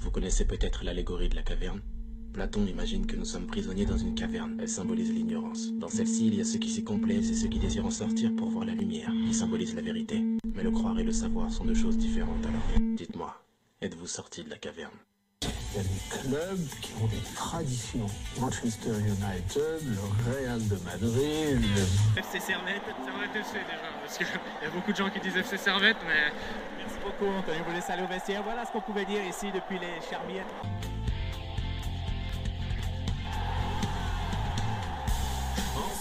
Vous connaissez peut-être l'allégorie de la caverne Platon imagine que nous sommes prisonniers dans une caverne. Elle symbolise l'ignorance. Dans celle-ci, il y a ceux qui s'y complaisent et ceux qui désirent en sortir pour voir la lumière, qui symbolise la vérité. Mais le croire et le savoir sont deux choses différentes alors. Dites-moi, êtes-vous sorti de la caverne? Il y a des clubs qui ont des traditions. Manchester United, le Real de Madrid, le... FC Servette, Servette FC déjà, parce qu'il y a beaucoup de gens qui disent FC Servette, mais beaucoup, Anthony. Vous laissez aller au vestiaire. Voilà ce qu'on pouvait dire ici depuis les Charmières.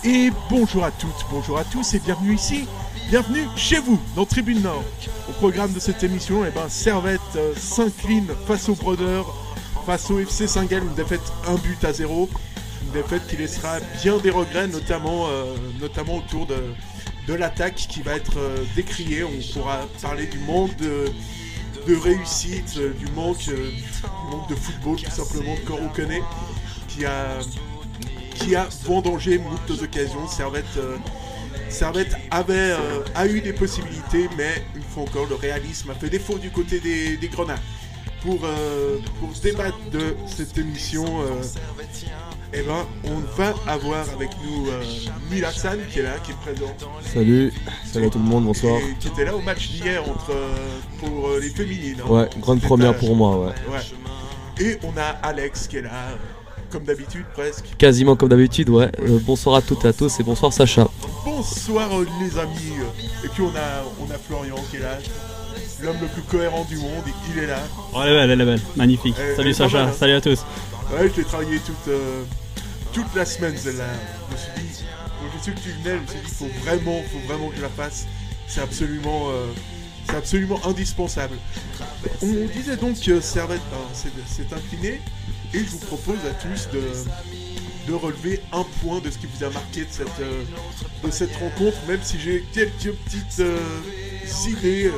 Et bonjour à toutes, bonjour à tous et bienvenue ici, bienvenue chez vous, dans Tribune Nord. Au programme de cette émission, eh ben, Servette euh, s'incline face aux Brothers, face au FC Saint-Gall, une défaite 1 but à 0. Une défaite qui laissera bien des regrets, notamment, euh, notamment autour de, de l'attaque qui va être euh, décriée. On pourra parler du manque de, réussite, euh, du manque, euh, du manque de football, tout simplement, de Coro Koné, qui a qui a vendangé moult occasions. Servette, Servette avait, a eu des possibilités, mais une fois encore, le réalisme a fait défaut du côté des, des Grenats. Pour, euh, pour débattre de cette émission, euh, eh ben, on va avoir avec nous euh, Mil Hassan qui est là, qui est présent. Salut, salut à tout le monde, bonsoir. Et qui était là au match d'hier entre euh, pour les féminines. hein. Ouais, grande première pour moi, ouais. Ouais. Et on a Alex qui est là, comme d'habitude presque. Quasiment comme d'habitude, ouais. Bonsoir à toutes et à tous et bonsoir Sacha. Bonsoir les amis. Et puis on a, on a Florian qui est là, l'homme le plus cohérent du monde, et il est là. Oh, elle est belle, elle est belle, magnifique. Elle- Salut Sacha, mal, hein. salut à tous. Ouais, je l'ai travaillé toute, euh, toute la semaine celle-là. Je me suis dit, quand j'ai su que tu venais, je me suis dit, faut vraiment, faut vraiment que je la fasse. C'est absolument, euh, c'est absolument indispensable. On disait donc que Servette s'est s'est incliné, et je vous propose à tous de, de relever un point de ce qui vous a marqué de cette, euh, de cette rencontre, même si j'ai quelques petites euh, idées. euh.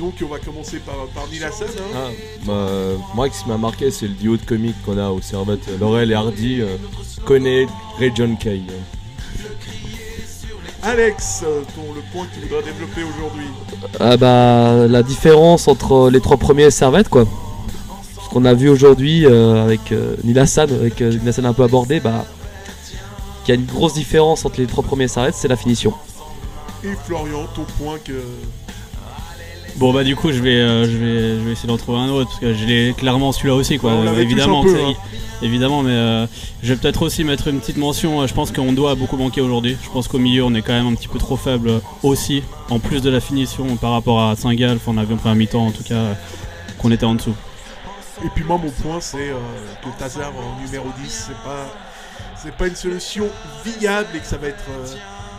Donc on va commencer par, par Neil Hassan, hein. Ah, bah, moi, ce qui m'a marqué, c'est le duo de comiques qu'on a au Servette. euh, Laurel et Hardy, euh, connaît Ray John Kay. Alex, ton, le point que tu voudrais développer aujourd'hui. Ah bah, la différence entre les trois premiers Servette, quoi. Ce qu'on a vu aujourd'hui euh, avec euh, Neil Hassan, avec euh, Neil Hassan un peu abordé, bah, qu'il y a une grosse différence entre les trois premiers Servette, c'est la finition. Et Florian, ton point que. Bon bah du coup je vais, euh, je vais, je vais essayer d'en trouver un autre parce que je l'ai clairement celui-là aussi quoi. On l'avait tous évidemment, un peu, hein. évidemment, mais euh, je vais peut-être aussi mettre une petite mention. euh, Je pense qu'on doit beaucoup manquer aujourd'hui. Je pense qu'au milieu on est quand même un petit peu trop faible euh, aussi, en plus de la finition par rapport à Saint-Gall. Enfin, on a vu en première mi-temps en tout cas euh, qu'on était en dessous. Et puis moi, mon point, c'est euh, que Tazar en numéro 10, c'est pas. C'est pas une solution viable et que ça va être. euh,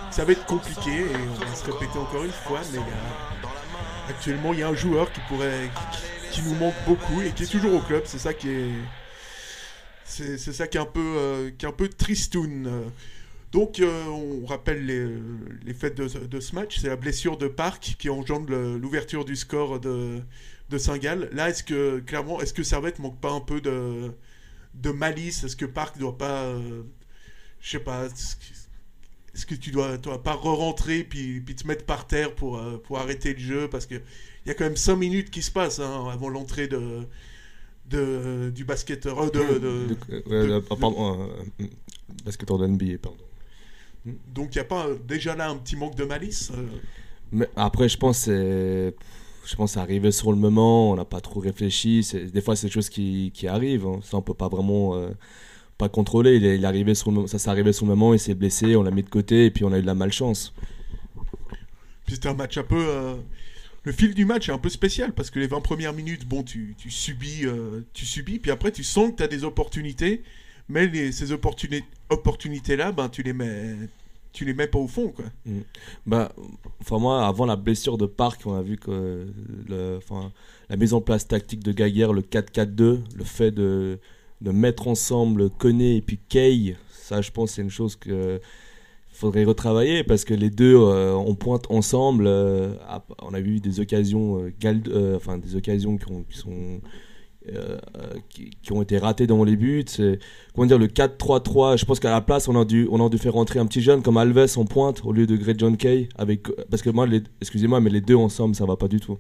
que ça va être compliqué et on va se répéter encore une fois, mais il y a- actuellement il y a un joueur qui pourrait. qui, nous manque beaucoup et qui est toujours au club, c'est ça qui est. C'est ça qui est un peu, euh, qui est un peu tristoun. Donc, euh, on rappelle les, les faits de, ce match. C'est la blessure de Park qui engendre l'ouverture du score de, de Saint-Gall. Là, est-ce que, clairement, est-ce que Servette manque pas un peu de, de malice? Est-ce que Park doit pas. euh, je sais pas. Est-ce que, tu dois, dois pas re-rentrer puis, puis te mettre par terre pour, euh, pour arrêter le jeu? Parce qu'il y a quand même 5 minutes qui se passent hein, avant l'entrée de, de, du basketteur. euh, de, de- De- euh, de- euh, pardon, euh, basketteur de NBA, pardon. donc, il n'y a pas euh, déjà là un petit manque de malice euh, Mais après, je pense que. Je pense arrivé sur le moment, on n'a pas trop réfléchi. c'est- Des fois, c'est des choses qui, qui arrivent. hein. Ça, on peut pas vraiment euh, pas contrôler. Il est, il est arrivé sur le, moment- ça s'est arrivé sur le moment, il s'est blessé, on l'a mis de côté et puis on a eu de la malchance. Puis c'était un match un peu. euh, Le fil du match est un peu spécial parce que les 20 premières minutes, bon, tu, tu subis, euh, tu subis, puis après tu sens que tu as des opportunités, mais les- ces opportuni- opportunités-là, ben, tu les mets. Tu les mets pas au fond, quoi. Bah, enfin moi, avant la blessure de Park, on a vu que le, enfin, la mise en place tactique de Gaguerre, le 4-4-2, le fait de, de mettre ensemble Koné et puis Kay, ça je pense c'est une chose que faudrait retravailler parce que les deux euh, on pointe ensemble. euh, on a eu des occasions, euh, euh, enfin des occasions qui, ont- qui ont été ratées dans les buts. Comment dire le 4-3-3. Je pense qu'à la place on a dû on a dû faire rentrer un petit jeune comme Alves en pointe au lieu de Greg John Kay avec parce que moi excusez-moi mais les deux ensemble ça va pas du tout.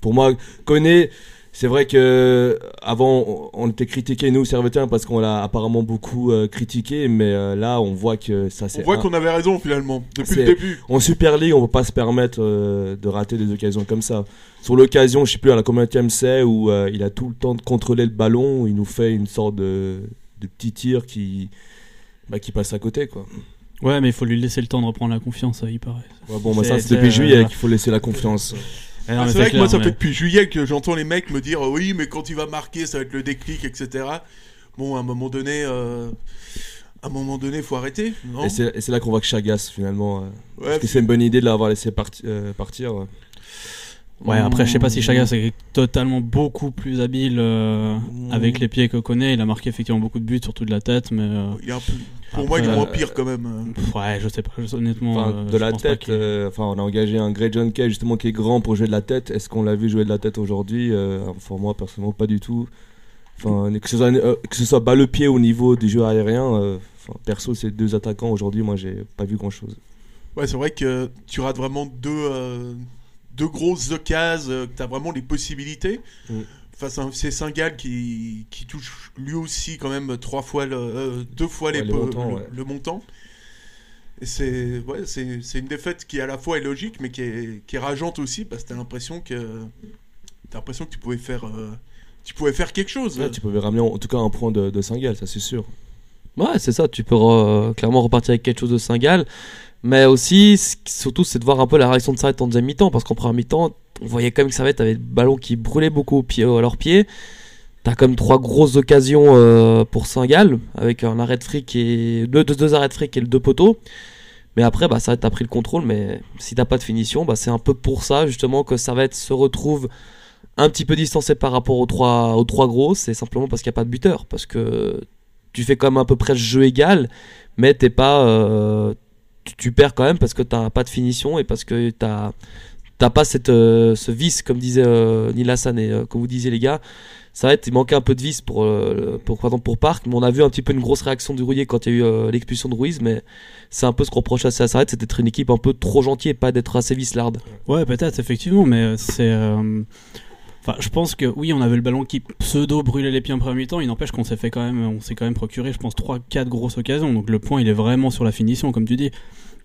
Pour moi Koné c'est vrai que avant on était critiqué nous Servetien parce qu'on l'a apparemment beaucoup euh, critiqué, mais euh, là on voit que ça On c'est. voit un- qu'on avait raison finalement, depuis le début. En Super League, on peut pas se permettre euh, de rater des occasions comme ça. Sur l'occasion, je sais plus à la combienième c'est où euh, il a tout le temps de contrôler le ballon, où il nous fait une sorte de, de petit tir qui bah, qui passe à côté quoi. Ouais, mais il faut lui laisser le temps de reprendre la confiance, il paraît. Ouais, bon, bah, ça c'est depuis juillet euh, qu'il faut laisser la confiance. Eh Ah, c'est vrai que moi, ça mais- fait depuis juillet que j'entends les mecs me dire euh, oui, mais quand il va marquer, ça va être le déclic, etc. Bon, à un moment donné, euh, à un moment donné, faut arrêter, non? Et c'est là qu'on voit que Chagas finalement. euh, Ouais, Est-ce que c'est une bonne idée de l'avoir laissé parti- euh, partir ouais. Ouais, après, je sais pas si Chagas est totalement beaucoup plus habile euh, Mmh. avec les pieds que connaît. Il a marqué effectivement beaucoup de buts, surtout de la tête, mais. euh, Il est un peu- Pour Après, moi, il est moins pire quand même. euh. pff, ouais, je sais pas, je- honnêtement. Enfin, euh, de je la tête, euh, enfin, on a engagé un Grey John Kay justement qui est grand pour jouer de la tête. Est-ce qu'on l'a vu jouer de la tête aujourd'hui Euh, Pour moi, personnellement, pas du tout. Enfin, que ce soit, euh, que ce soit bas le pied au niveau du jeu aérien, euh, perso, ces deux attaquants aujourd'hui, moi, j'ai pas vu grand chose. Ouais, c'est vrai que tu rates vraiment deux, euh, deux grosses occasions, euh, tu as vraiment les possibilités. Mm. Face à un FC Saint-Gall qui, qui touche lui aussi quand même trois fois le, euh, deux fois Ouais, les les po- montants, le, ouais. le montant. Et c'est ouais, c'est c'est une défaite qui à la fois est logique mais qui est, qui est rageante aussi parce que tu as l'impression que t'as l'impression que tu pouvais faire euh, tu pouvais faire quelque chose. Ouais, tu pouvais ramener en, en tout cas un point de, de Saint-Gall, ça c'est sûr. Ouais, c'est ça, tu peux re- clairement repartir avec quelque chose de Saint-Gall. Mais aussi, surtout, c'est de voir un peu la réaction de Servette en deuxième mi-temps. Parce qu'en première mi-temps, on voyait quand même que Servette avait le ballon qui brûlait beaucoup au pied, à leurs pieds. T'as comme trois grosses occasions euh, pour Saint-Gall, avec un arrêt fric et deux, arrêts de fric et le deux poteaux. Mais après, bah, Servette a pris le contrôle. Mais si t'as pas de finition, bah, c'est un peu pour ça justement que Servette se retrouve un petit peu distancé par rapport aux trois, aux trois gros. C'est simplement parce qu'il n'y a pas de buteur. Parce que tu fais quand même à peu près le jeu égal, mais t'es pas, euh, tu, perds quand même parce que t'as pas de finition et parce que t'as t'as pas cette, euh, ce vice comme disait euh, Neil Hassan et euh, comme vous disiez les gars. Ça va être, il manquait un peu de vice pour, euh, pour, pour Parc, mais on a vu un petit peu une grosse réaction du Rouillet quand il y a eu l'expulsion de Ruiz, mais c'est un peu ce qu'on reproche à Servette, c'est d'être une équipe un peu trop gentille et pas d'être assez vicelarde. Ouais, peut-être, effectivement, mais c'est. Enfin, je pense que oui, on avait le ballon qui pseudo brûlait les pieds en premier mi-temps. Il n'empêche qu'on s'est fait quand même, on s'est quand même procuré, je pense, 3-4 grosses occasions. Donc le point, il est vraiment sur la finition, comme tu dis.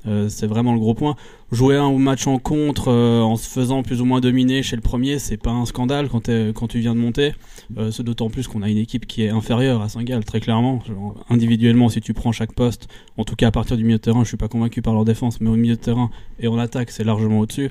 Euh, c'est vraiment le gros point. Jouer un match en contre euh, en se faisant plus ou moins dominer chez le premier, c'est pas un scandale quand tu viens de monter. Euh, c'est d'autant plus qu'on a une équipe qui est inférieure à Saint-Gall, très clairement. Genre, individuellement, si tu prends chaque poste, en tout cas à partir du milieu de terrain, je suis pas convaincu par leur défense, mais au milieu de terrain et en attaque, c'est largement au-dessus.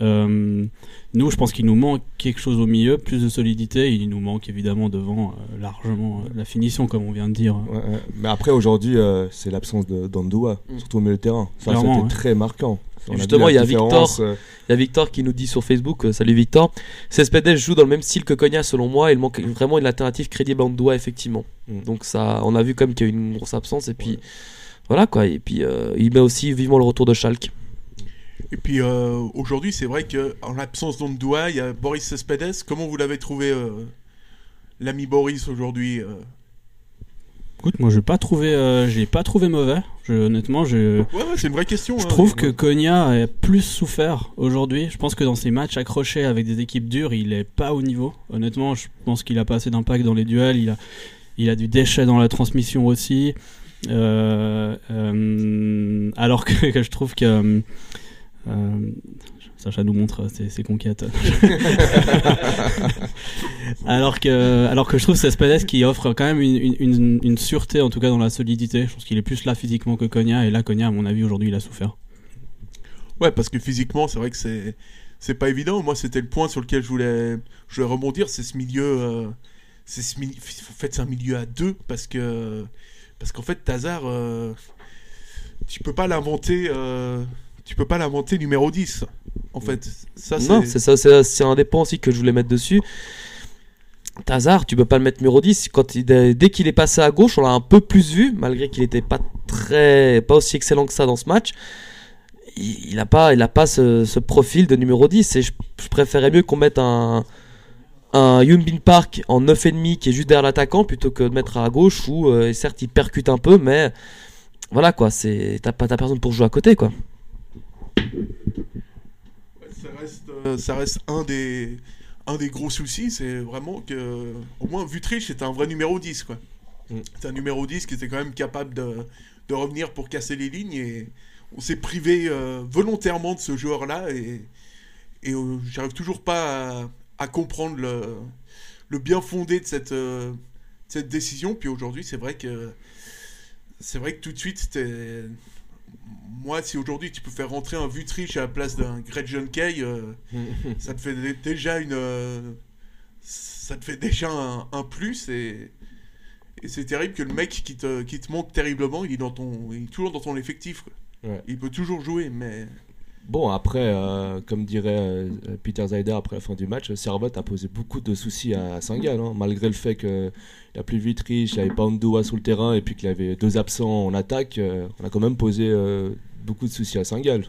Euh, nous, je pense qu'il nous manque quelque chose au milieu, plus de solidité. Il nous manque évidemment devant euh, largement euh, la finition, comme on vient de dire. Ouais, ouais. Mais après, aujourd'hui, euh, c'est l'absence d'Andoua, Mm. surtout au milieu de terrain. Ça, Clairement, c'était ouais. très marquant. On Justement, il y a Victor. euh, Il y a Victor qui nous dit sur Facebook, euh, salut Victor, Cespedes joue dans le même style que Cogna selon moi, il manque vraiment une alternative crédible à Ndoua effectivement. Mm. Donc ça, on a vu comme qu'il y a eu une grosse absence et puis voilà quoi. Et puis euh, il met aussi vivement le retour de Schalke. Et puis euh, aujourd'hui, c'est vrai que en l'absence d'Ondoua, il y a Boris Cespedes. Comment vous l'avez trouvé euh, l'ami Boris aujourd'hui euh? Écoute, moi, je n'ai pas trouvé, euh, j'ai pas trouvé mauvais. Je, honnêtement, je, Ouais, ouais, c'est une vraie question. je hein. trouve que Konya a plus souffert aujourd'hui. Je pense que dans ses matchs accrochés avec des équipes dures, il est pas au niveau. Honnêtement, je pense qu'il a pas assez d'impact dans les duels. Il a, il a du déchet dans la transmission aussi. Alors que, que je trouve que euh, Sacha nous montre ses, ses conquêtes. alors que, alors que je trouve que c'est Cespedes qui offre quand même une, une, une, une sûreté, en tout cas dans la solidité. Je pense qu'il est plus là physiquement que Konya. Et là, Konya, à mon avis, aujourd'hui, il a souffert. Ouais, parce que physiquement, c'est vrai que c'est c'est pas évident. Moi, c'était le point sur lequel je voulais je voulais rebondir, c'est ce milieu. euh, c'est ce mili- En fait, c'est un milieu à deux parce que parce qu'en fait, Tazar, euh, tu peux pas l'inventer. Tu peux pas l'inventer numéro 10. En fait, ça non, c'est ça, c'est c'est un des points aussi que je voulais mettre dessus. Tazar, tu peux pas le mettre numéro 10. Quand il- dès qu'il est passé à gauche, on l'a un peu plus vu, malgré qu'il était pas très, pas aussi excellent que ça dans ce match. Il, il a pas, il a pas ce, ce profil de numéro 10. Et je, je préférais mieux qu'on mette un, un Yoon Bin Park en 9,5 qui est juste derrière l'attaquant plutôt que de mettre à gauche où, euh, certes, il percute un peu, mais voilà quoi, c'est, t'as pas, t'as personne pour jouer à côté quoi. Ça reste, ça reste un des un des gros soucis, c'est vraiment que, au moins, Vutriche c'était un vrai numéro 10, quoi. Mm. C'est un numéro 10 qui était quand même capable de, de revenir pour casser les lignes et on s'est privé euh, volontairement de ce joueur-là et, et euh, j'arrive toujours pas à, à comprendre le, le bien fondé de cette, euh, cette décision. Puis aujourd'hui, c'est vrai que c'est vrai que tout de suite, c'était moi, si aujourd'hui tu peux faire rentrer un Vutriche à la place d'un Greg John Kay, euh, ça te fait dé- déjà une euh, ça te fait déjà un, un plus et, et c'est terrible que le mec qui te, qui te manque terriblement il est dans ton il est toujours dans ton effectif quoi. Ouais. il peut toujours jouer mais Bon, après, euh, comme dirait euh, Peter Zeider après la fin du match, Servette a posé beaucoup de soucis à Saint-Gall, hein, malgré le fait qu'il a plus vite riche, il avait pas Ndoua sur le terrain et puis qu'il avait deux absents en attaque, euh, on a quand même posé euh, beaucoup de soucis à Saint-Gall.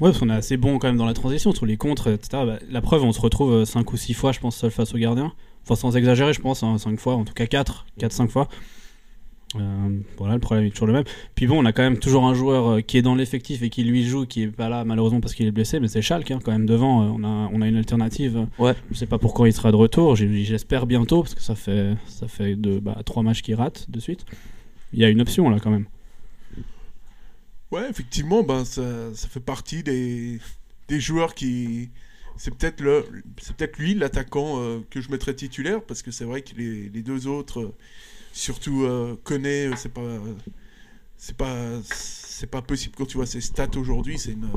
Ouais, parce qu'on est assez bon quand même dans la transition, sur les contres, etc. Bah, la preuve, on se retrouve 5 ou 6 fois, je pense, seul face au gardien. Enfin, sans exagérer, je pense, 5 fois, en tout cas 4, 4-5 fois. Euh, voilà, le problème est toujours le même. Puis bon, on a quand même toujours un joueur euh, qui est dans l'effectif et qui lui joue, qui est pas là malheureusement parce qu'il est blessé, mais c'est Schalke hein, quand même devant. euh, on, a, on a une alternative. Ouais. Je sais pas pourquoi il sera de retour. J'espère bientôt parce que ça fait ça fait de bah, trois matchs qu'il rate de suite. Il y a une option là quand même. ouais effectivement ben ça, ça fait partie des, des joueurs qui c'est peut-être le c'est peut-être lui l'attaquant euh, que je mettrais titulaire parce que c'est vrai que les, les deux autres euh, surtout euh, connaît euh, c'est pas c'est pas c'est pas possible quand tu vois ses stats aujourd'hui c'est une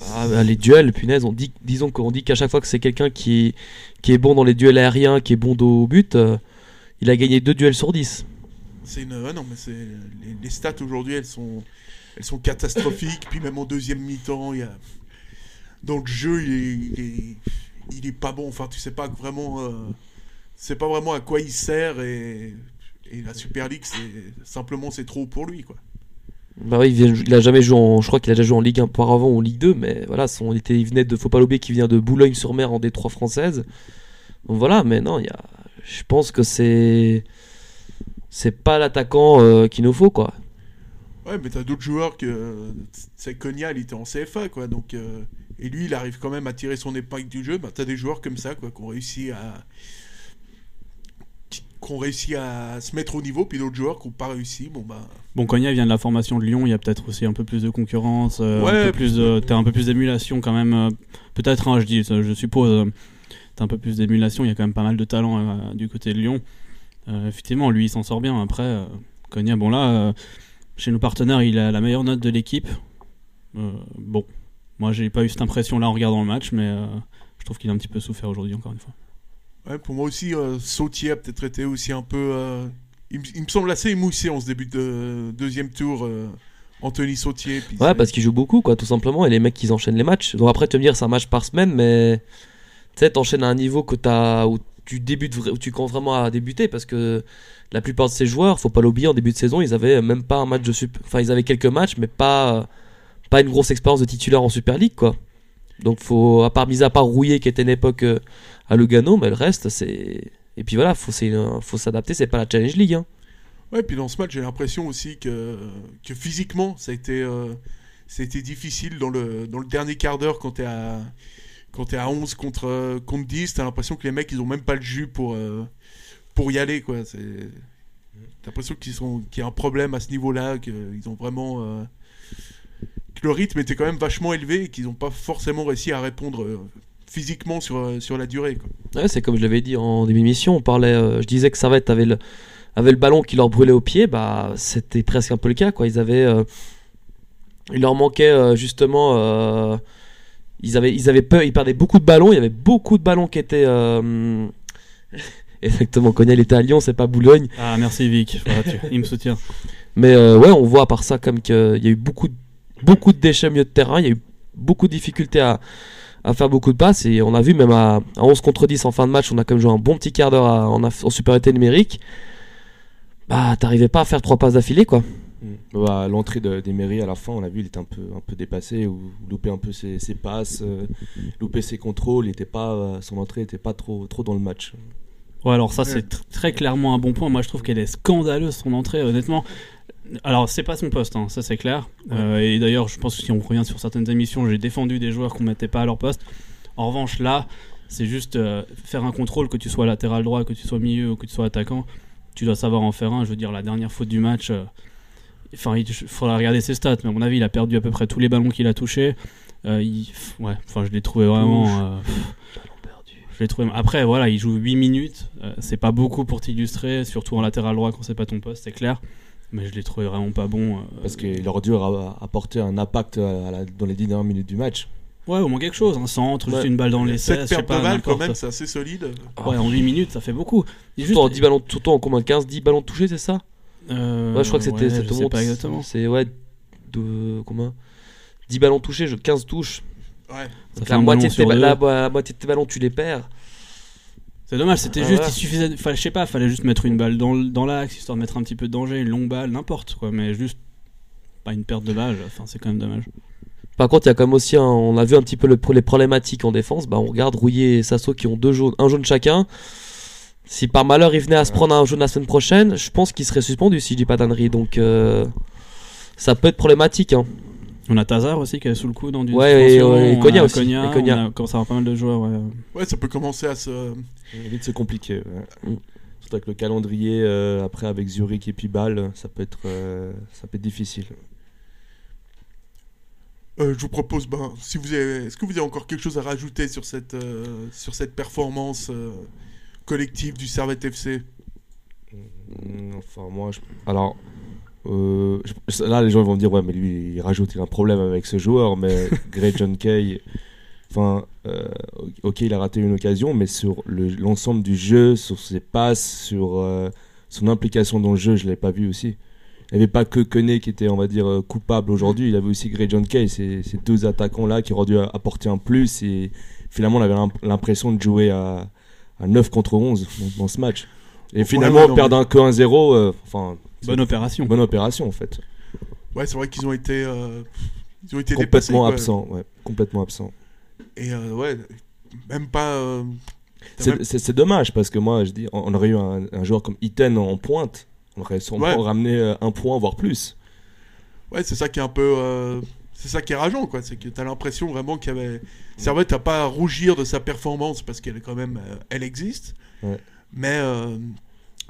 Ah, bah, les duels, punaise, on dit, disons qu'on dit qu'à chaque fois que c'est quelqu'un qui, qui est bon dans les duels aériens, qui est bon dos au but, euh, il a gagné deux duels sur 10. C'est une. ah non, mais c'est. Les, les stats aujourd'hui, elles sont. Elles sont catastrophiques. Puis même en deuxième mi-temps, il y a. Dans le jeu, il est. Il est, il est pas bon. Enfin, tu sais pas vraiment. Euh, c'est pas vraiment à quoi il sert. Et. Et la Super League, c'est. Simplement, c'est trop pour lui, quoi. Bah oui, il, a jamais joué en, je crois qu'il a déjà joué en Ligue 1 auparavant ou en Ligue 2, mais voilà, son, il, était, il venait de, faut pas l'oublier, qui vient de Boulogne-sur-Mer en Détroit française. Donc voilà, mais non, il y a, je pense que c'est, c'est pas l'attaquant euh, qu'il nous faut, quoi. Ouais, mais t'as d'autres joueurs que. C'est Konya, il était en CFA, quoi. Donc. euh, Et lui, il arrive quand même à tirer son épingle du jeu. Bah, t'as des joueurs comme ça, quoi, qui ont réussi à. Qui ont réussi à se mettre au niveau, puis d'autres joueurs qui n'ont pas réussi. Bon, bah. Bon, Cognac vient de la formation de Lyon, il y a peut-être aussi un peu plus de concurrence, euh, Ouais, un peu plus t'as un peu plus d'émulation quand même. euh, peut-être, hein, je dis, je suppose, euh, t'as un peu plus d'émulation. Il y a quand même pas mal de talent du côté de Lyon. Effectivement, lui, il s'en sort bien. Après, Cognac, bon là, chez nos partenaires, il a la meilleure note de l'équipe. Bon, moi, j'ai pas eu cette impression-là en regardant le match, mais je trouve qu'il a un petit peu souffert aujourd'hui, encore une fois. Ouais, pour moi aussi, euh, Sautier a peut-être été aussi un peu. euh, il, me- il me semble assez émoussé en ce début de deuxième tour, euh, Anthony Sautier. puis Ouais, parce qu'il joue beaucoup, quoi, tout simplement, et les mecs, ils enchaînent les matchs. Donc après, tu vas me dire, c'est un match par semaine, mais tu sais, t'enchaînes à un niveau que t'as, où tu débutes, où tu comptes vraiment à débuter, parce que la plupart de ces joueurs, faut pas l'oublier, en début de saison, ils avaient même pas un match de super, enfin, ils avaient quelques matchs, mais pas, pas une grosse expérience de titulaire en Super League, quoi. Donc faut, à part, mis à part Rouillé, qui était une époque euh, à Lugano, mais le reste, c'est, et puis voilà, faut, faut s'adapter, c'est pas la Challenge League, hein. Ouais, puis dans ce match, j'ai l'impression aussi que, que physiquement, ça a été, euh, ça a été difficile dans le, dans le dernier quart d'heure quand t'es à, quand t'es à 11 contre, euh, contre 10. T'as l'impression que les mecs, ils ont même pas le jus pour, pour y aller, quoi. T'as l'impression qu'ils sont, qu'il y a un problème à ce niveau-là, qu'ils ont vraiment. Que le rythme était quand même vachement élevé et qu'ils n'ont pas forcément réussi à répondre euh, physiquement sur, euh, sur la durée. Ouais, c'est comme je l'avais dit en début d'émission, on parlait, euh, je disais que Servette avait le, avait le ballon qui leur brûlait au pied, bah c'était presque un peu le cas quoi. Ils avaient, euh, il leur manquait euh, justement, euh, ils avaient, ils avaient peur, ils perdaient beaucoup de ballons, il y avait beaucoup de ballons qui étaient, euh, exactement, Cognac il était à Lyon, c'est pas Boulogne, Ah, merci Vic, Voilà, tu- il me soutient. mais euh, ouais, on voit à part ça comme qu'il y a eu beaucoup, de- beaucoup de déchets au milieu de terrain, il y a eu beaucoup de difficultés à, à faire beaucoup de passes et on a vu même à, à 11 contre 10 en fin de match, on a quand même joué un bon petit quart d'heure en, en supériorité numérique. Bah, t'arrivais pas à faire trois passes d'affilée quoi. Mm. Bah, L'entrée de- d'Emery à la fin, on a vu, il était un peu, un peu dépassé, ou loupé un peu ses, ses passes, euh, loupé ses contrôles, il était pas, euh, son entrée n'était pas trop, trop dans le match. Ouais, alors ça, c'est tr- très clairement un bon point. Moi, je trouve qu'elle est scandaleuse, son entrée, honnêtement. Alors, c'est pas son poste, hein, ça c'est clair. Euh, et d'ailleurs, je pense que si on revient sur certaines émissions, j'ai défendu des joueurs qu'on mettait pas à leur poste. En revanche, là, C'est juste euh, faire un contrôle, que tu sois latéral droit, que tu sois milieu ou que tu sois attaquant. Tu dois savoir en faire un. Je veux dire, la dernière faute du match, euh, enfin, il faudra regarder ses stats, mais à mon avis, il a perdu à peu près tous les ballons qu'il a touchés. Il- ouais, enfin, je l'ai trouvé vraiment. je l'ai trouvé. Après, voilà, il joue 8 minutes. c'est pas beaucoup pour t'illustrer, surtout en latéral droit quand c'est pas ton poste, c'est clair. Mais je l'ai trouvé vraiment pas bon. euh, Parce qu'il aurait dû ra- apporter un impact à la- dans les 10 dernières minutes du match. Ouais, au moins quelque chose, un centre, juste Ouais. une balle dans les Cette 16, je sais perte pas, de balle, quand même, c'est assez solide. Ouais, en 8 minutes, ça fait beaucoup. En juste- 10 ballons, surtout en combien 15, 10 ballons touchés, c'est ça Euh, Ouais, je crois que c'était ouais, cette pas exactement. C'est ouais, de combien 10 ballons touchés, je- 15 touches. Ouais. Ça Donc fait la moitié, de tes, la, la moitié de tes ballons, tu les perds. C'est dommage, c'était Ah, juste, il suffisait, fallait, je sais pas, fallait juste mettre une balle dans, dans l'axe, histoire de mettre un petit peu de danger, une longue balle, n'importe quoi, mais juste pas une perte de balle, enfin c'est quand même dommage. Par contre, il y a quand même aussi, un- on a vu un petit peu le- les problématiques en défense. Bah, on regarde Rouillet et Sasso qui ont deux jaunes, un jaune chacun. Si par malheur il venait à se prendre un jaune la semaine prochaine, je pense qu'il serait suspendu si je dis pas d'ânerie. Donc euh, ça peut être problématique. Hein. On a Tazar aussi qui est sous le coup dans du Ouais, et, euh, et Konya aussi, et Konya. on a commencé à avoir pas mal de joueurs, ouais. Ouais, ça peut commencer à se. Vite, c'est compliqué. ouais. Mm. Surtout avec le calendrier, euh, après avec Zurich et puis Bâle, ça peut être, euh, ça peut être difficile. Euh, je vous propose, ben, si vous avez, est-ce que vous avez encore quelque chose à rajouter sur cette, euh, sur cette performance euh, collective du Servette FC Mm, Enfin, moi, je... alors, euh, là, les gens vont me dire, ouais, mais lui, il rajoute, il a un problème avec ce joueur, mais Gray John Kay, enfin, euh, ok, il a raté une occasion, mais sur le- l'ensemble du jeu, sur ses passes, sur euh, son implication dans le jeu, je l'ai pas vu aussi. Il n'y avait pas que Koné qui était, on va dire, coupable aujourd'hui, il avait aussi Gray John Kay, ces, ces deux attaquants-là qui auraient dû apporter un plus, et finalement, on avait l'im- l'impression de jouer à, à 9 contre 11 dans, dans ce match. Et finalement, ouais, non, perdre un que 1-0, euh, enfin, Bonne opération. bonne opération en fait. Ouais, c'est vrai qu'ils ont été, euh, ils ont été dépassés. Complètement quoi. absent, ouais, complètement absent. Et euh, ouais, même pas. euh, t'as C'est même- c'est- c'est dommage parce que moi, je dis, on on aurait eu un, un joueur comme Iten en pointe, on aurait sûrement Ouais. ramené euh, un point, voire plus. Ouais, c'est ça qui est un peu. euh, c'est ça qui est rageant, quoi. C'est que t'as l'impression vraiment qu'il y avait. Servette n'a pas à rougir de sa performance parce qu'elle est quand même. euh, elle existe. Ouais. Mais.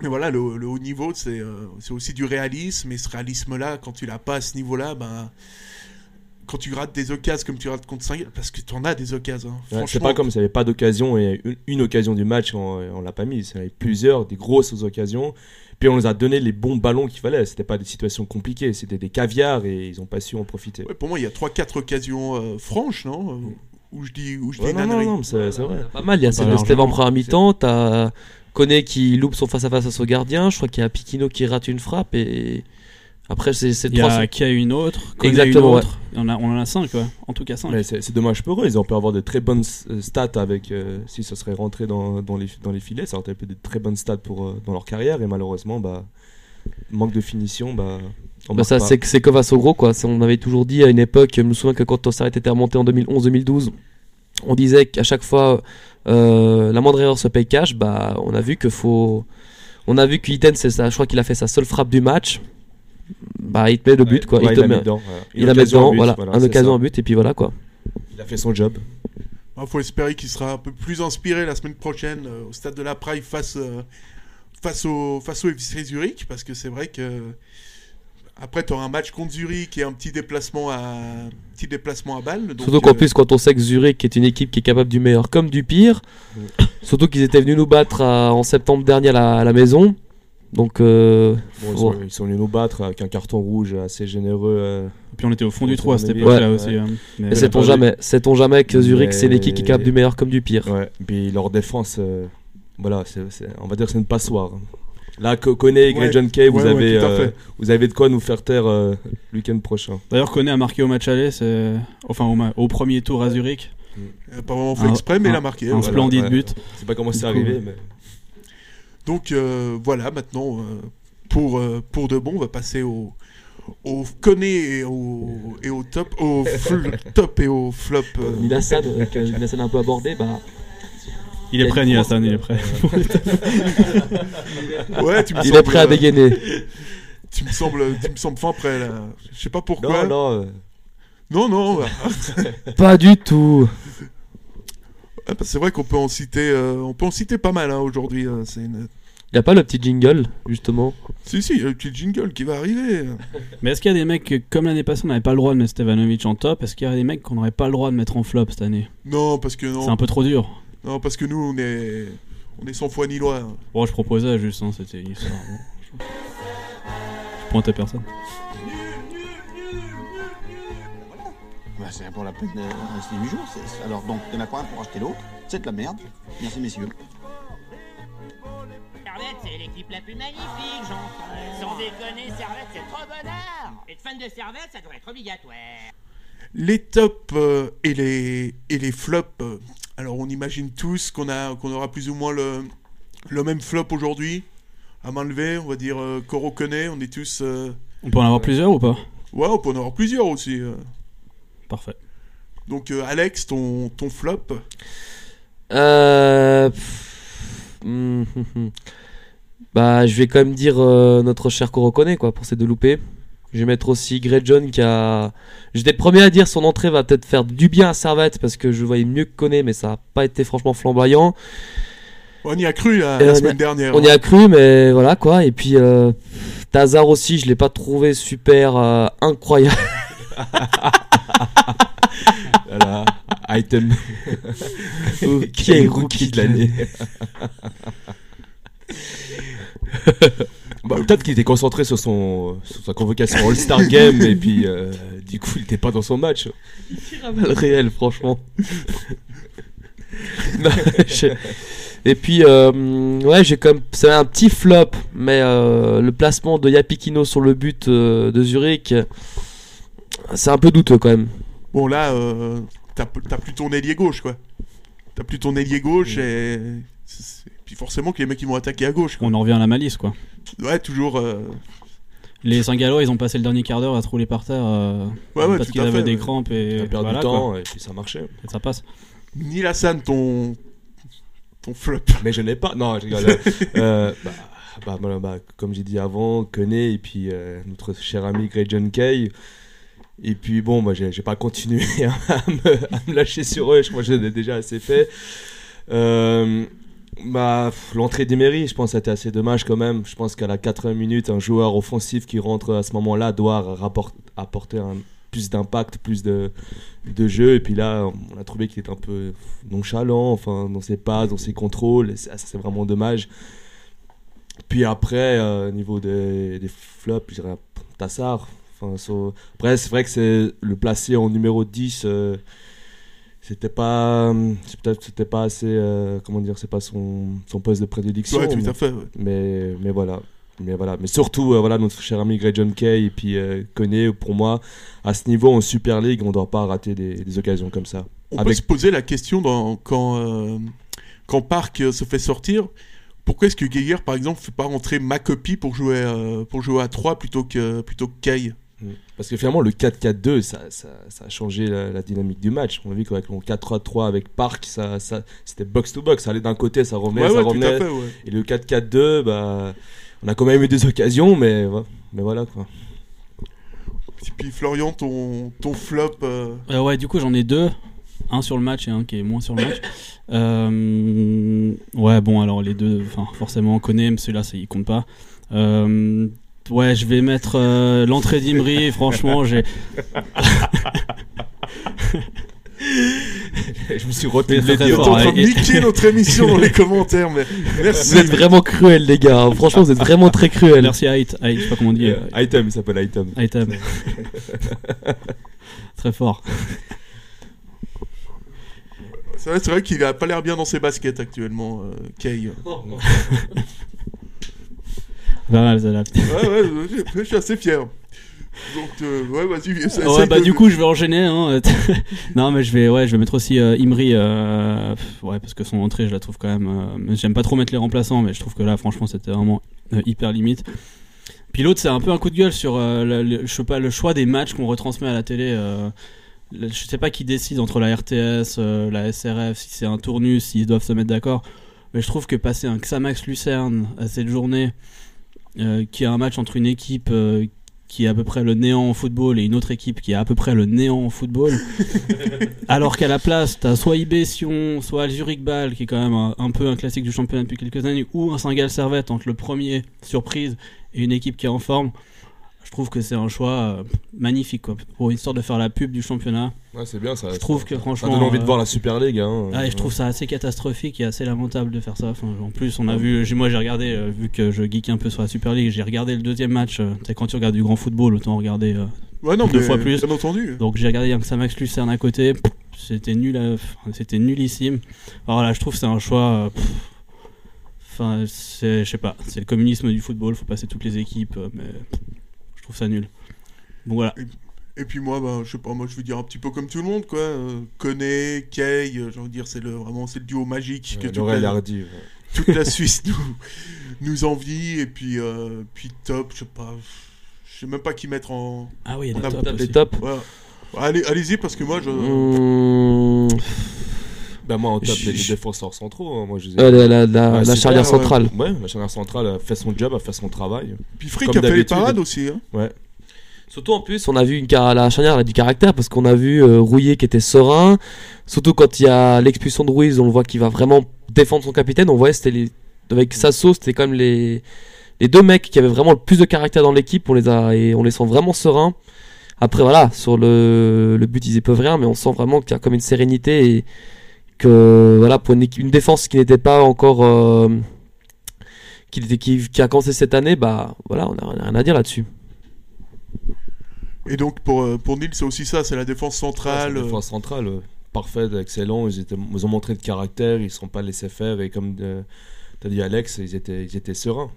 Mais voilà, le, le haut niveau, c'est euh, c'est aussi du réalisme. Et ce réalisme-là, quand tu l'as pas à ce niveau-là, ben. Quand tu rates des occasions comme tu rates contre 5 parce que tu en as des occasions. hein. Ouais, c'est pas comme s'il n'y avait pas d'occasion et une, une occasion du match, on, on l'a pas mis. Il y avait plusieurs, des grosses occasions. Puis on nous a donné les bons ballons qu'il fallait. C'était pas des situations compliquées, c'était des caviars et ils ont pas su en profiter. Ouais, pour moi, il y a 3-4 occasions euh, franches, non? Où je dis, où je Ouais, dis non, non, non, c'est c'est vrai. Pas mal, il y a celle de. Steve en première mi-temps, t'as Koné qui loupe son face-à-face à son gardien, je crois qu'il y a Pikino qui rate une frappe et après c'est c'est Il y trois- a qui a une autre, Koné Exactement, une autre. En a, on en a 5, ouais. En tout cas 5. Mais c'est dommage pour eux, ils ont pu avoir de très bonnes euh, stats avec. euh, si ça serait rentré dans, dans, les, dans les filets, ça aurait été de très bonnes stats pour, euh, dans leur carrière, et malheureusement, bah, manque de finition, bah. on Bah ça c'est c'est comme à Sogro quoi, on avait toujours dit à une époque, je me souviens que quand Tossard était remonté en 2011-2012, on disait qu'à chaque fois euh, la moindre erreur se paye cash, bah on a vu que faut on a vu que Iten c'est ça, je crois qu'il a fait sa seule frappe du match. Bah il te met le but quoi, Ouais, il, il te l'a mis met- dedans, voilà. il la met dedans, but, voilà, voilà, un occasion ça. en but et puis voilà quoi. Il a fait son job. Il faut espérer qu'il sera un peu plus inspiré la semaine prochaine euh, au stade de la Praille face, euh, face, au, face au FC Zurich, parce que c'est vrai que après tu auras un match contre Zurich et un petit déplacement à, petit déplacement à Bâle. donc, Surtout qu'en euh, plus, quand on sait que Zurich est une équipe qui est capable du meilleur comme du pire, surtout qu'ils étaient venus nous battre à- en septembre dernier à la, à la maison. Donc, euh, Bon, ils, sont, ils sont venus nous battre avec un carton rouge assez généreux. euh, Et puis on était au fond du trou à cette époque-là aussi. Ouais. hein. Mais- sait-on jamais, que Zurich c'est l'équipe qui est capable du meilleur comme du pire. ouais. Puis leur défense, euh, voilà, on va dire que c'est une passoire. Là, Ko- Koné et Grey Ouais. John Kay, vous, Ouais, avez, euh, vous avez de quoi nous faire taire euh, le week-end prochain. D'ailleurs, Koné a marqué au match aller, c'est enfin au, ma- au premier tour à Zurich. a pas vraiment fait Un- exprès, mais il a marqué. Un voilà. splendide but. Je sais pas comment c'est arrivé, mais. Donc euh, voilà, maintenant, euh, pour, euh, pour de bon, on va passer au, au Koné et au, et au top, au top et au flop. euh. Euh, que Nilassan a un peu abordé, bah, Il est prêt, Nilassan, il est prêt. Ouais, tu me il est prêt à euh, dégainer. Tu me sembles, tu me sembles fin prêt là. Je sais pas pourquoi. Non, non. euh, non. non, Pas du tout. Ah, bah, c'est vrai qu'on peut en citer, euh, on peut en citer pas mal hein, aujourd'hui. euh, c'est une... Y a pas le petit jingle, justement? Si, si, il y a le petit jingle qui va arriver. Mais est-ce qu'il y a des mecs, que, comme l'année passée, on n'avait pas le droit de mettre Stevanovic en top Est-ce qu'il y a des mecs qu'on n'aurait pas le droit de mettre en flop cette année? Non, parce que non, C'est un peu trop dur. Non, parce que nous, on est, on est sans foi ni loi. hein. Bon, je proposais juste, hein, c'était une histoire. bon. Je pointais personne. Bah, c'est pour la peine de rester 8 jours. c'est- c'est- Alors, donc, il y en a pas un pour acheter l'autre. C'est de la merde. Merci, messieurs. Servette, c'est l'équipe la plus magnifique, j'entends. Sans déconner, Servette, c'est trop bonheur. Être fan de Servette, ça devrait être obligatoire. Les tops euh, et les et les flops. euh, alors, on imagine tous qu'on a qu'on aura plus ou moins le le même flop aujourd'hui. À main levée, on va dire euh. On est tous. euh, On peut en avoir plusieurs ou pas? Ouais, on peut en avoir plusieurs aussi. euh. Parfait. Donc, euh, Alex, ton ton flop? Euh... pff, hum, hum, hum. Bah, je vais quand même dire euh, notre cher Korokone, quoi, pour ces deux loupés. Je vais mettre aussi Grey John qui a. J'étais premier à dire son entrée va peut-être faire du bien à Servette parce que je le voyais mieux que Koné, mais ça n'a pas été franchement flamboyant. On y a cru la, Et la a- semaine dernière. On y a cru, mais voilà quoi. Et puis euh, Tazar aussi, je l'ai pas trouvé super euh, incroyable. Voilà, item. Qui est rookie de l'année Bah, Peut-être qu'il était concentré sur, son, sur sa convocation All-Star Game et puis euh, du coup il était pas dans son match. Le réel, franchement. Non, je- Et puis, euh, ouais, j'ai comme. C'est un petit flop, mais euh, le placement de Yapikino sur le but euh, de Zurich, c'est un peu douteux quand même. Bon, là, euh, t'as t'as plus ton ailier gauche, quoi. T'as plus ton ailier gauche et. c'est- c'est- Puis forcément que les mecs ils vont attaquer à gauche. Quoi. On en revient à la malice, quoi. Ouais, toujours. euh, Les Saint-Gallois, ils ont passé le dernier quart d'heure à se rouler par terre euh, Ouais, ouais, parce tout qu'ils avaient fait, des crampes et perdu voilà, du temps quoi. et puis ça marchait. Et ça passe. Nilassan, ton. ton flop. Mais je n'ai pas. Non, je rigole. Euh, bah, bah, bah, bah, comme j'ai dit avant, Koné et puis euh, notre cher ami Grey John Kay. Et puis bon, moi j'ai j'ai pas continué à me, à me lâcher sur eux, je crois que je l'ai déjà assez fait. Euh, bah, l'entrée d'Emery, je pense, c'était assez dommage quand même. Je pense qu'à la 80 minutes, un joueur offensif qui rentre à ce moment-là doit apporter plus d'impact, plus de, jeu. Et puis là, on a trouvé qu'il était un peu nonchalant, enfin, dans ses passes, dans ses contrôles. Ça, c'est vraiment dommage. Puis après, euh, au niveau des, flops, je dirais Tassar. Enfin, Après, c'est vrai que c'est le placer en numéro 10. euh, c'était pas c'est peut-être c'était pas assez euh, comment dire c'est pas son, son poste de prédilection Ouais, tout mais, à fait. ouais. mais mais voilà mais voilà mais surtout euh, voilà notre cher ami Greg John Kay et puis euh, Koné, pour moi à ce niveau en Super League on doit pas rater des, des occasions comme ça On peut se poser la question dans, quand, euh, quand Park euh, se fait sortir. Pourquoi est-ce que Geiger, par exemple, fait pas rentrer Makopi pour jouer, euh, pour jouer à 3 plutôt que, plutôt que Kay? Parce que finalement, le 4-4-2, ça, ça, ça a changé la, la dynamique du match. On a vu qu'avec le 4-3-3 avec Park, ça, ça, c'était box-to-box. Ça allait d'un côt, ça revenait, Ouais, ça ouais, revenait. à fait, ouais. Et le 4-4-2, bah, on a quand même eu des occasions, mais, voilà quoi. Et puis Florian, ton, ton flop. euh, Euh, ouais, du coup, j'en ai deux. Un sur le match et un qui est moins sur le match. Euh, ouais, bon, alors les deux, forcément, on connaît, mais celui-là, ça, il compte pas. Ouais, je vais mettre euh, l'entrée d'Imri. franchement, j'ai. je me suis retenu de dire. En train de niquer notre émission dans les commentaires, mais merci. Vous êtes vraiment cruel, les gars. Franchement, vous êtes vraiment très cruel. Merci à Hait, je sais pas comment on dit. euh, item, il s'appelle Item. Item. Très fort. C'est vrai, c'est vrai qu'il a pas l'air bien dans ses baskets actuellement, euh, Kay. Pas mal, celle-là. Ouais, ouais, je, je suis assez fier. Donc, euh, ouais, vas-y, Ouais, bah de- du coup je vais enchaîner. Hein. non mais je vais, ouais, je vais mettre aussi euh, Imri, euh, ouais, parce que son entrée je la trouve quand même. euh, J'aime pas trop mettre les remplaçants, mais je trouve que là franchement c'était vraiment hyper limite. Puis l'autre c'est un peu un coup de gueule sur le, le- je sais pas, le choix des matchs qu'on retransmet à la télé. je sais pas qui décide entre la RTS, la SRF, si c'est un tournus, s'ils doivent se mettre d'accord. Mais je trouve que passer un Xamax Lucerne à cette journée, qui est un match entre une équipe euh, qui est à peu près le néant en football et une autre équipe qui est à peu près le néant en football. Alors qu'à la place, t'as soit IB Sion, soit Zurich Ball, qui est quand même un, un peu un classique du championnat depuis quelques années, ou un Saint-Gall Servette entre le premier, surprise, et une équipe qui est en forme. Je trouve que c'est un choix euh, magnifique, quoi, pour histoire de faire la pub du championnat. Ouais, c'est bien ça. Je trouve que franchement. Ça donne envie de euh, voir la Super League. Hein. ah, et je trouve ça assez catastrophique et assez lamentable de faire ça. Enfin, en plus, on a vu, j'ai- moi j'ai regardé, euh, vu que je geek un peu sur la Super League, j'ai regardé le deuxième match. euh, quand tu regardes du grand football, autant regarder euh, Ouais, non, deux mais fois plus. bien entendu. Donc j'ai regardé un Max Lucerne à côté. C'était nul, à- c'était nullissime. Alors là, je trouve que c'est un choix. euh, pff, Enfin, c'est, je sais pas, c'est le communisme du football. Faut passer toutes les équipes, euh, mais trouve ça nul. Bon voilà. Et puis moi, bah, je sais pas, moi je veux dire un petit peu comme tout le monde, quoi. Euh, Koné, Kay, euh, j'ai envie de dire, c'est le, vraiment c'est le duo magique que toute la, Hardy, ouais. toute la Suisse nous, nous envie. Et puis, euh, puis top, je sais pas, je sais même pas qui mettre en. Ah oui, il y a des Les aussi. tops. Ouais. Allez, allez-y parce que moi je. Mmh, Bah, moi, en top, Je- les je- défenseurs centraux. hein, moi, je les ai- euh, la, la- la- super, charnière centrale. Ouais, la charnière centrale a fait son job, a fait son travail. Puis Frick Comme a fait les d'habitude. parades aussi. Hein. Ouais. Surtout en plus, on a vu une car- la charnière elle a du caractère parce qu'on a vu euh, Rouillet qui était serein. Surtout quand il y a l'expulsion de Ruiz, on le voit qu'il va vraiment défendre son capitaine. On voit c'était les avec Sasso, c'était quand même les les deux mecs qui avaient vraiment le plus de caractère dans l'équipe. On les a et on les sent vraiment sereins. Après voilà, sur le, le but ils y peuvent rien, mais on sent vraiment qu'il y a comme une sérénité et que voilà pour une, équipe- une défense qui n'était pas encore euh, qui, était- qui, qui a commencé cette année, bah voilà, on a, on a rien à dire là-dessus. Et donc pour, euh, pour Nils, c'est aussi ça, c'est la défense centrale. La euh, défense centrale, euh, parfaite, excellent. Ils, étaient, ils ont montré de caractère, ils ne sont pas laissés faire. Et comme euh, t'as dit Alex, ils étaient, ils étaient sereins.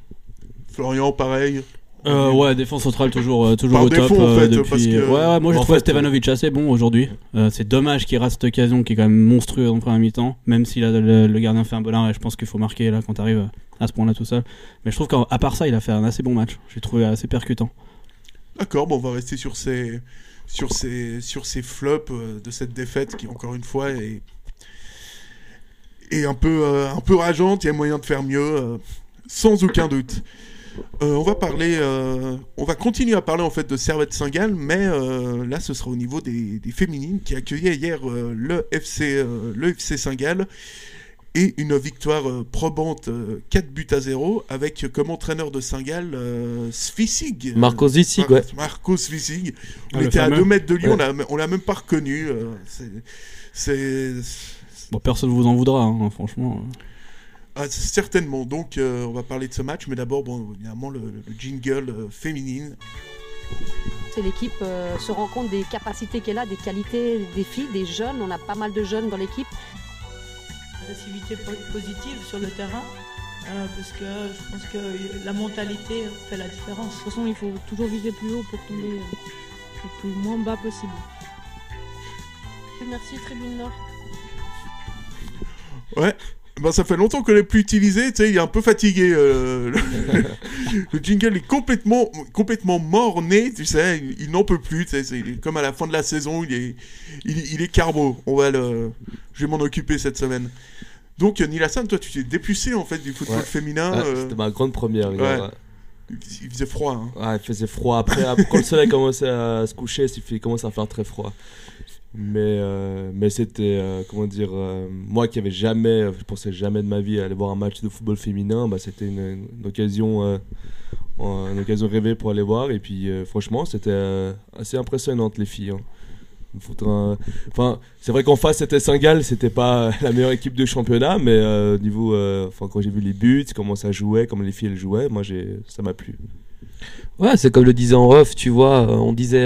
Florian, pareil. Euh, ouais, défense centrale toujours, euh, toujours Par au top. en euh, fait, depuis... parce que- Ouais, ouais, moi j'ai En trouvé fait, Stevanovic assez bon aujourd'hui. Euh, c'est dommage qu'il rate cette occasion qui est quand même monstrueuse en première mi-temps, même si là, le, le gardien fait un bon arrêt. Je pense qu'il faut marquer là quand t'arrives à ce point-là tout seul. Mais je trouve qu'à part ça, il a fait un assez bon match. J'ai trouvé assez percutant. D'accord, bon, on va rester sur ces, sur ces, sur ces flops de cette défaite qui, encore une fois, est, est un, peu, un peu rageante. Il y a moyen de faire mieux, sans aucun doute. Euh, on va parler, euh, on va continuer à parler en fait de Servette Saint-Gall, mais euh, là ce sera au niveau des, des féminines qui accueillaient hier euh, le FC, euh, le FC Saint-Gall et une victoire euh, probante, euh, 4 buts à 0, avec comme entraîneur de Saint-Gall euh, Svissig. Marcos Vissig, ouais. Marcos Vissig. On Ah, le était à fameux. 2 mètres de lui, Ouais. on l'a on l'a même pas reconnu. euh, c'est. Bon, personne vous en voudra, hein, franchement. Ah, certainement. Donc, euh, on va parler de ce match, mais d'abord, bon, évidemment, le, le jingle euh, féminine. C'est l'équipe euh, se rend compte des capacités qu'elle a, des qualités des filles, des jeunes. On a pas mal de jeunes dans l'équipe. agressivité po- positive sur le terrain, euh, parce que je pense que la mentalité fait la différence. De toute façon, il faut toujours viser plus haut pour tomber le plus moins bas possible. Merci, Tribune Nord. Ouais. Ben, ça fait longtemps qu'on l'a plus utilisé, tu sais, il est un peu fatigué. euh, le, le jingle est complètement, complètement mort-né, tu sais, il, il n'en peut plus, tu sais, c'est il est comme à la fin de la saison, il est, il, est- il est carbo. On va le, je vais m'en occuper cette semaine. Donc, Nilassan, toi, tu t'es dépucé en fait du football Ouais. féminin. Ouais, euh, C'était ma grande première. ouais. Il faisait froid. Hein. Il faisait froid. Après, quand le soleil commençait à se coucher, il commence à faire très froid. Mais, euh, mais c'était, euh, comment dire, euh, moi qui avais jamais, je pensais jamais de ma vie à aller voir un match de football féminin, bah, c'était une, occasion, une occasion rêvée pour aller voir. Et puis, franchement, c'était assez impressionnante, les filles. hein. Enfin, c'est vrai qu'en face c'était Saint-Gall, c'était pas la meilleure équipe de championnat, mais au niveau, quand j'ai vu les buts, comment ça jouait, comment les filles elles jouaient, moi j'ai, ça m'a plu. Ouais, c'est comme le disait en off, tu vois, on disait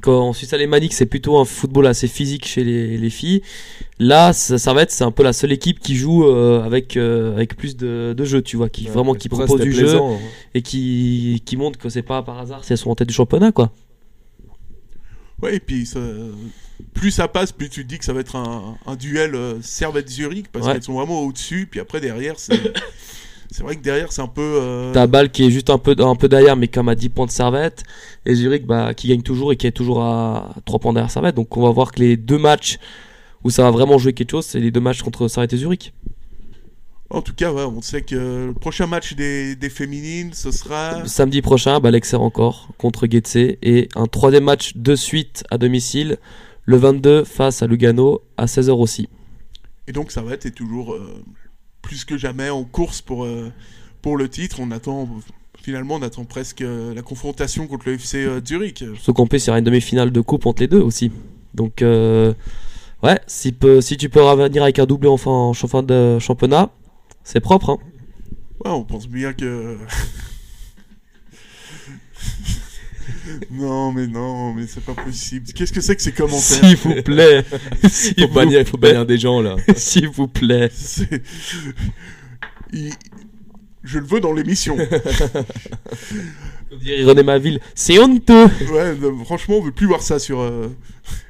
qu'en Suisse alémanique, c'est plutôt un football assez physique chez les, les filles. Là, ça, ça va être, c'est un peu la seule équipe qui joue euh, avec, euh, avec plus de, de jeux, tu vois, qui Ouais, vraiment qui ça, propose du jeu hein. et qui, qui montre que c'est pas par hasard si elles sont en tête du championnat, quoi. Ouais, et puis ça- plus ça passe, plus tu te dis que ça va être un, un duel euh, Servette-Zurich parce Ouais. qu'elles sont vraiment au-dessus. Puis après, derrière, c'est c'est vrai que derrière, c'est un peu. euh, T'as Bâle qui est juste un peu, un peu derrière, mais comme à 10 points de Servette. Et Zurich bah, qui gagne toujours et qui est toujours à 3 points derrière Servette. Donc on va voir que les deux matchs où ça va vraiment jouer quelque chose, c'est les deux matchs contre Servette et Zurich. En tout cas, ouais, on sait que le prochain match des, des féminines, ce sera. Samedi prochain, bah, Lexer encore contre Getse et un troisième match de suite à domicile le 22 face à Lugano à 16h aussi. Et donc Servette est toujours euh, plus que jamais en course pour, euh, pour le titre. On attend finalement on attend presque euh, la confrontation contre le FC euh, Zurich. Sauf qu'en plus, aura une demi-finale de coupe entre les deux aussi. Donc, euh, ouais, si, peut, si tu peux revenir avec un doublé en fin, en fin de championnat, c'est propre. Hein. Ouais, on pense bien que. non, mais non, mais c'est pas possible. Qu'est-ce que c'est que ces commentaires S'il vous plaît. S'il faut, vous bannir, faut plaît. bannir des gens là. S'il vous plaît. Il- Je le veux dans l'émission. On dirait René Maville. C'est honteux. Ouais, franchement, on veut plus voir ça sur, euh,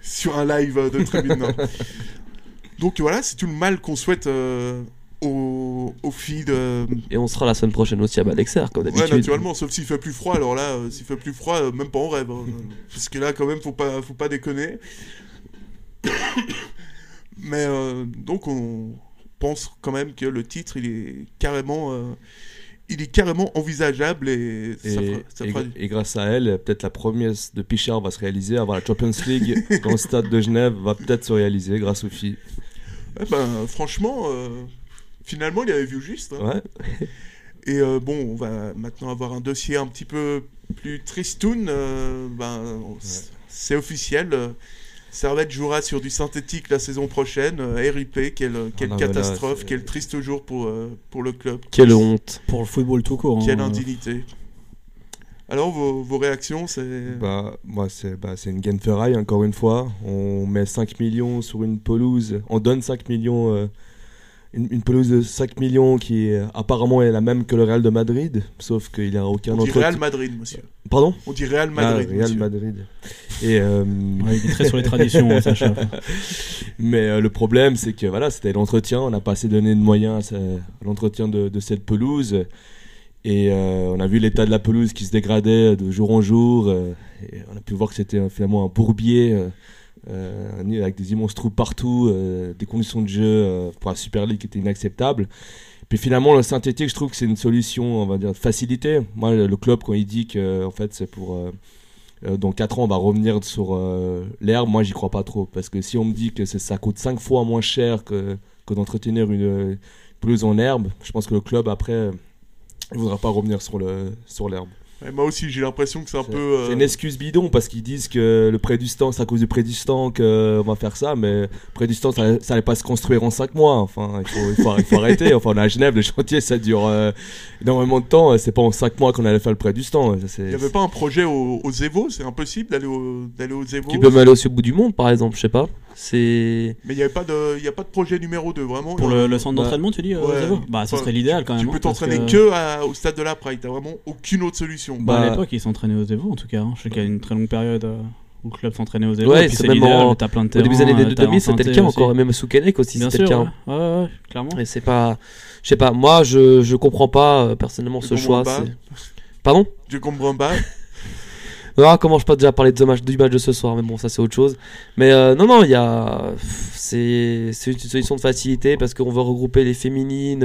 sur un live de Tribune. Donc voilà, c'est tout le mal qu'on souhaite euh, aux, aux filles de. Et on sera la semaine prochaine aussi à Balexer, comme Ouais, d'habitude. naturellement, sauf s'il fait plus froid, alors là, euh, s'il fait plus froid, euh, même pas en rêve. hein. Parce que là, quand même, faut pas, faut pas déconner. Mais euh, donc, on pense quand même que le titre, il est carrément. il est carrément envisageable et, Et, ça fera, ça et- fera- et grâce à elle, peut-être la promesse de Pichard va se réaliser. Avoir la Champions League dans le stade de Genève va peut-être se réaliser grâce aux filles. Eh ben, franchement, euh, finalement, il avait vu juste. hein. Ouais. Et euh, bon, on va maintenant avoir un dossier un petit peu plus tristoun. euh, ben, C'est officiel. euh, Servette jouera sur du synthétique la saison prochaine. euh, RIP, quelle, quelle non, là, catastrophe, quel triste jour pour, euh, pour le club. Quelle honte. Pour le football tout court. Quelle hein. indignité. Alors, vos, vos réactions, c'est. Bah, moi, c'est bah, c'est une gaine ferraille, encore une fois. On met 5 millions sur une pelouse. On donne 5 millions. euh, une, une pelouse de 5 millions qui euh, apparemment est la même que le Real de Madrid. Sauf qu'il n'y a aucun On dit autre. Real Madrid, monsieur. Pardon? On dit Real Madrid, Ah, Real monsieur. Madrid. Et, euh, Ouais, il est très sur les traditions, hein, Sacha. Mais euh, le problème, c'est que voilà, c'était l'entretien. On n'a pas assez donné de moyens à, l'entretien de, de cette pelouse. Et euh, on a vu l'état de la pelouse qui se dégradait de jour en jour. euh, et on a pu voir que c'était euh, finalement un bourbier euh, avec des immenses trous partout, euh, des conditions de jeu euh, pour la Super League qui étaient inacceptables. Puis finalement, le synthétique, je trouve que c'est une solution, on va dire, de facilité. Moi, le club, quand il dit que en fait, c'est pour. dans 4 ans, on va revenir sur l'herbe. Moi, j'y crois pas trop. Parce que si on me dit que ça coûte 5 fois moins cher que, d'entretenir une, pelouse en herbe, je pense que le club, après, il voudra pas revenir sur sur moi aussi, j'ai l'impression que c'est un peu. euh, C'est une excuse bidon parce qu'ils disent que le prêt du stand, c'est à cause du prêt du stand qu'on va faire ça, mais le prêt du stand, ça, ça allait pas se construire en 5 mois. Enfin, il faut, il faut, il faut arrêter. Enfin, on est à Genève, le chantier, ça dure euh, énormément de temps. C'est pas en 5 mois qu'on allait faire le prêt du stand. Ça, c'est- Il n'y avait pas un projet au, au C'est impossible d'aller au, d'aller au Zevo Tu peux m'aller aussi au bout du monde, par exemple, je sais pas. C'est. Mais il n'y avait pas de, il y a pas de projet numéro 2, vraiment. Pour a- le, le centre d'entraînement, tu dis euh, Ouais. Zévo Bah, ça serait l'idéal quand même. Tu hein, peux parce t'entraîner que, à- au stade de la Praille, t'as vraiment aucune autre solution. Bah, à l'époque, ils s'entraînaient au Zévo en tout cas. hein. Je sais qu'il y a une très longue période euh, où le club s'entraînait au Zévo. Ouais, et puis c'est l'idéal, t'as plein de au début des années euh, t'as 2000, c'était le cas aussi. encore, et même sous Keinec aussi, Bien c'était le sûr, cas. ouais. Ouais, ouais, clairement. Et c'est pas. Je sais pas, moi je, je comprends pas euh, personnellement ce choix. Pardon? Je comprends pas. Ah, comment je peux déjà parler de match, du match de ce soir, mais bon, ça c'est autre chose. Mais euh, non, non, il y a. C'est c'est une solution de facilité parce qu'on veut regrouper les féminines,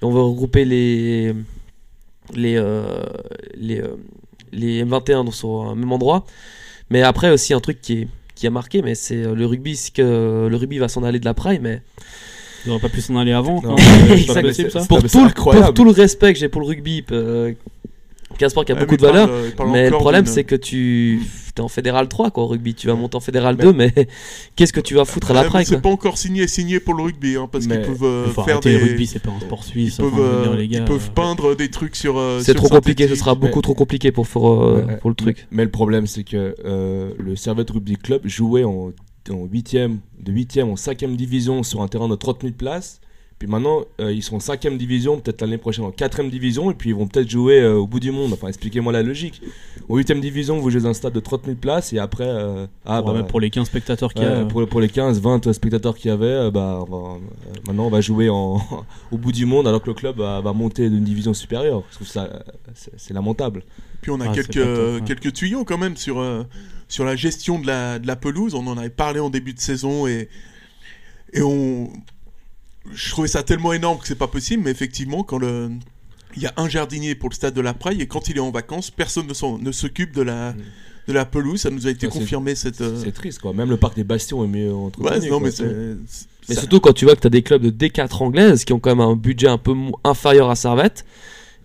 et on veut regrouper les. Les. euh, les, euh, les M21 dans- sur un même endroit. Mais après, aussi un truc qui, est, qui a marqué, mais c'est le rugby, c'est que le rugby va s'en aller de la Prime, mais. Il aurait pas pu s'en aller avant. Non. quand possible ça tout le, pour tout le respect que j'ai pour le rugby, euh, qui est un sport qui a Ouais, beaucoup mais de parle, valeur, euh, mais le problème c'est que tu es en fédéral 3 quoi, au rugby, tu vas monter en fédéral 2, mais qu'est-ce que tu vas foutre à l'après C'est quoi pas encore signé signé pour le rugby, hein, parce qu'ils peuvent euh, faut faire des. le rugby, c'est pas un sport suisse. Ils enfin, euh, les gars, ils peuvent euh, peindre des trucs sur. euh, C'est trop compliqué, ce sera beaucoup mais- trop compliqué pour, euh, Ouais, pour le truc. Mais le problème, c'est que euh, le Servette Rugby Club jouait en, en 8e, de 8e en 5e division sur un terrain de 30 000 places. Puis maintenant, euh, ils sont en 5e division, peut-être l'année prochaine en 4e division, et puis ils vont peut-être jouer euh, au bout du monde. Enfin, expliquez-moi la logique. En 8e division, vous jouez dans un stade de 30 000 places, et après. euh, ah, ouais, bah, pour les 15 spectateurs qu'il y a. pour, pour les 15, 20 spectateurs qu'il y avait, euh, bah, on va- euh, maintenant on va jouer en, au bout du monde alors que le club va, va monter d'une division supérieure. Je trouve ça, c'est lamentable. Puis on a Ah, quelques, pas top, ouais. quelques tuyaux quand même sur, euh, sur la gestion de la, de la pelouse. On en avait parlé en début de saison et, et on, je trouvais ça tellement énorme que c'est pas possible, mais effectivement, quand le. Il y a un jardinier pour le stade de la Praille et quand il est en vacances, personne ne s'occupe de la, de la pelouse. Ça nous a été c'est- confirmé cette. euh, C'est triste quoi. Même le parc des Bastions est mieux entretenu. Ouais, non, quoi. mais c'est. Mais ça- surtout quand tu vois que tu as des clubs de D4 anglaises qui ont quand même un budget un peu inférieur à Servette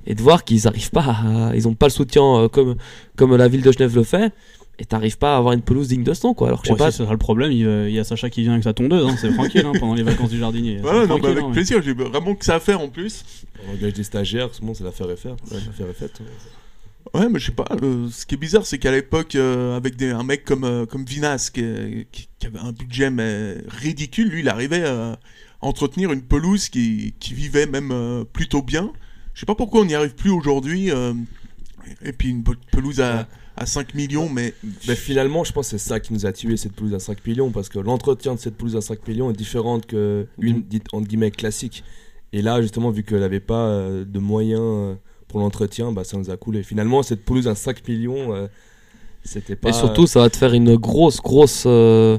et de voir qu'ils n'arrivent pas à, ils ont pas le soutien euh, comme comme la ville de Genève le fait et t'arrives pas à avoir une pelouse digne de ce nom quoi alors que je Ouais, sais pas si ce sera le problème, il, euh, y a Sacha qui vient avec sa tondeuse, hein, c'est tranquille hein, pendant les vacances du jardinier. Voilà, C'est non, mais tranquille, avec hein, plaisir, j'ai vraiment que ça à faire en plus. On engage des stagiaires, tout le monde, c'est l'affaire est faite. L'affaire est faite. Ouais, mais je sais pas. le- ce qui est bizarre, c'est qu'à l'époque, euh, avec des, un mec comme, euh, comme Vinas, qui, qui- qui avait un budget mais ridicule, lui, il arrivait à entretenir une pelouse qui, qui vivait même euh, plutôt bien. Je sais pas pourquoi on n'y arrive plus aujourd'hui. euh, et puis une pe- pelouse à, à 5 millions, mais. Mais finalement, je pense que c'est ça qui nous a tué cette pelouse à 5 millions parce que l'entretien de cette pelouse à 5 millions est différente que une dite entre guillemets classique. Et là, justement, vu qu'elle n'avait pas euh, de moyens euh, pour l'entretien, bah, ça nous a coulé. Finalement, cette pelouse à 5 millions, euh, c'était pas. et surtout ça va te faire une grosse grosse euh,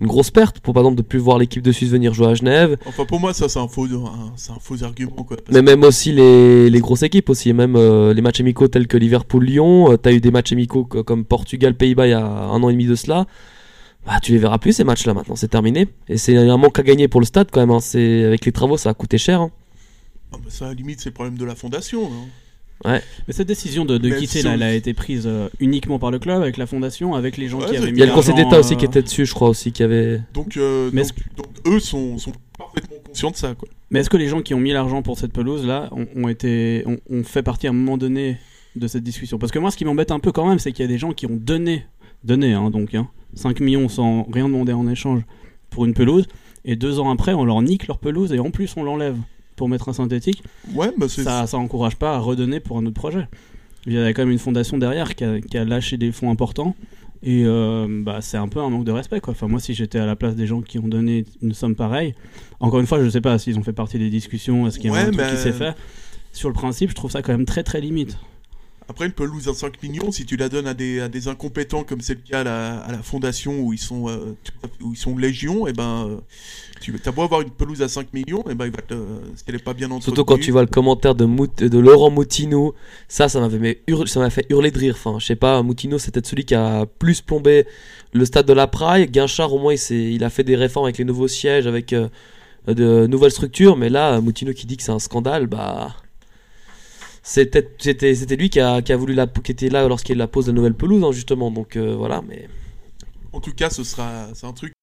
une grosse perte pour par exemple de plus voir l'équipe de Suisse venir jouer à Genève Enfin, pour moi, ça, c'est un faux, un- c'est un faux argument, quoi. mais même aussi les, les grosses équipes aussi, même euh, les matchs amicaux tels que Liverpool-Lyon, euh, t'as eu des matchs amicaux co- comme Portugal-Pays-Bas il y a un an et demi de cela, bah tu les verras plus ces matchs-là maintenant, c'est terminé. Et c'est un manque à gagner pour le stade quand même, hein. c'est, avec les travaux ça a coûté cher. hein. Ah, bah, ça, à la limite, c'est le problème de la fondation. non Ouais. Mais cette décision de, quitter, si là, on- elle a été prise euh, uniquement par le club, avec la fondation, avec les gens Ouais, qui avaient mis Il y a le Conseil l'argent, d'État aussi euh, qui était dessus, je crois aussi, qui avait... Donc, euh, Mais donc, donc, eux sont, sont parfaitement conscients de ça, quoi. Mais est-ce que les gens qui ont mis l'argent pour cette pelouse là ont, ont été ont, ont fait partie à un moment donné de cette discussion? Parce que moi, ce qui m'embête un peu quand même, c'est qu'il y a des gens qui ont donné, donné hein, donc hein, 5 millions sans rien demander en échange pour une pelouse, et deux ans après, on leur nique leur pelouse et en plus on l'enlève pour mettre un synthétique. Ouais, bah. Ça, ça encourage pas à redonner pour un autre projet. Il y a quand même une fondation derrière qui a, qui a lâché des fonds importants. Et euh, bah, c'est un peu un manque de respect. Quoi. Enfin, moi, si j'étais à la place des gens qui ont donné une somme pareille, encore une fois, je sais pas s'ils ont fait partie des discussions, est-ce qu'il y a Ouais, un truc mais- qui s'est fait. Sur le principe, je trouve ça quand même très très limite. Après, une pelouse à 5 millions, si tu la donnes à des, à des incompétents, comme c'est le cas à la, à la fondation où ils sont, euh, où ils sont légion, et ben, euh, tu as beau avoir une pelouse à 5 millions, et ben, il va te, si elle est pas bien entretenue. Surtout quand tu vois le commentaire de, Mout- de Laurent Moutino, ça, ça m'avait fait hurler de rire. Enfin, je sais pas, Moutino, c'était celui qui a plus plombé le stade de la Praille. Guinchard, au moins, il, il a fait des réformes avec les nouveaux sièges, avec euh, de nouvelles structures. Mais là, Moutino qui dit que c'est un scandale, bah. C'était, c'était, c'était lui qui a, qui a voulu la, qui était là lorsqu'il la pose de la nouvelle pelouse, hein, justement. Donc euh, voilà, mais. En tout cas, ce sera, c'est un truc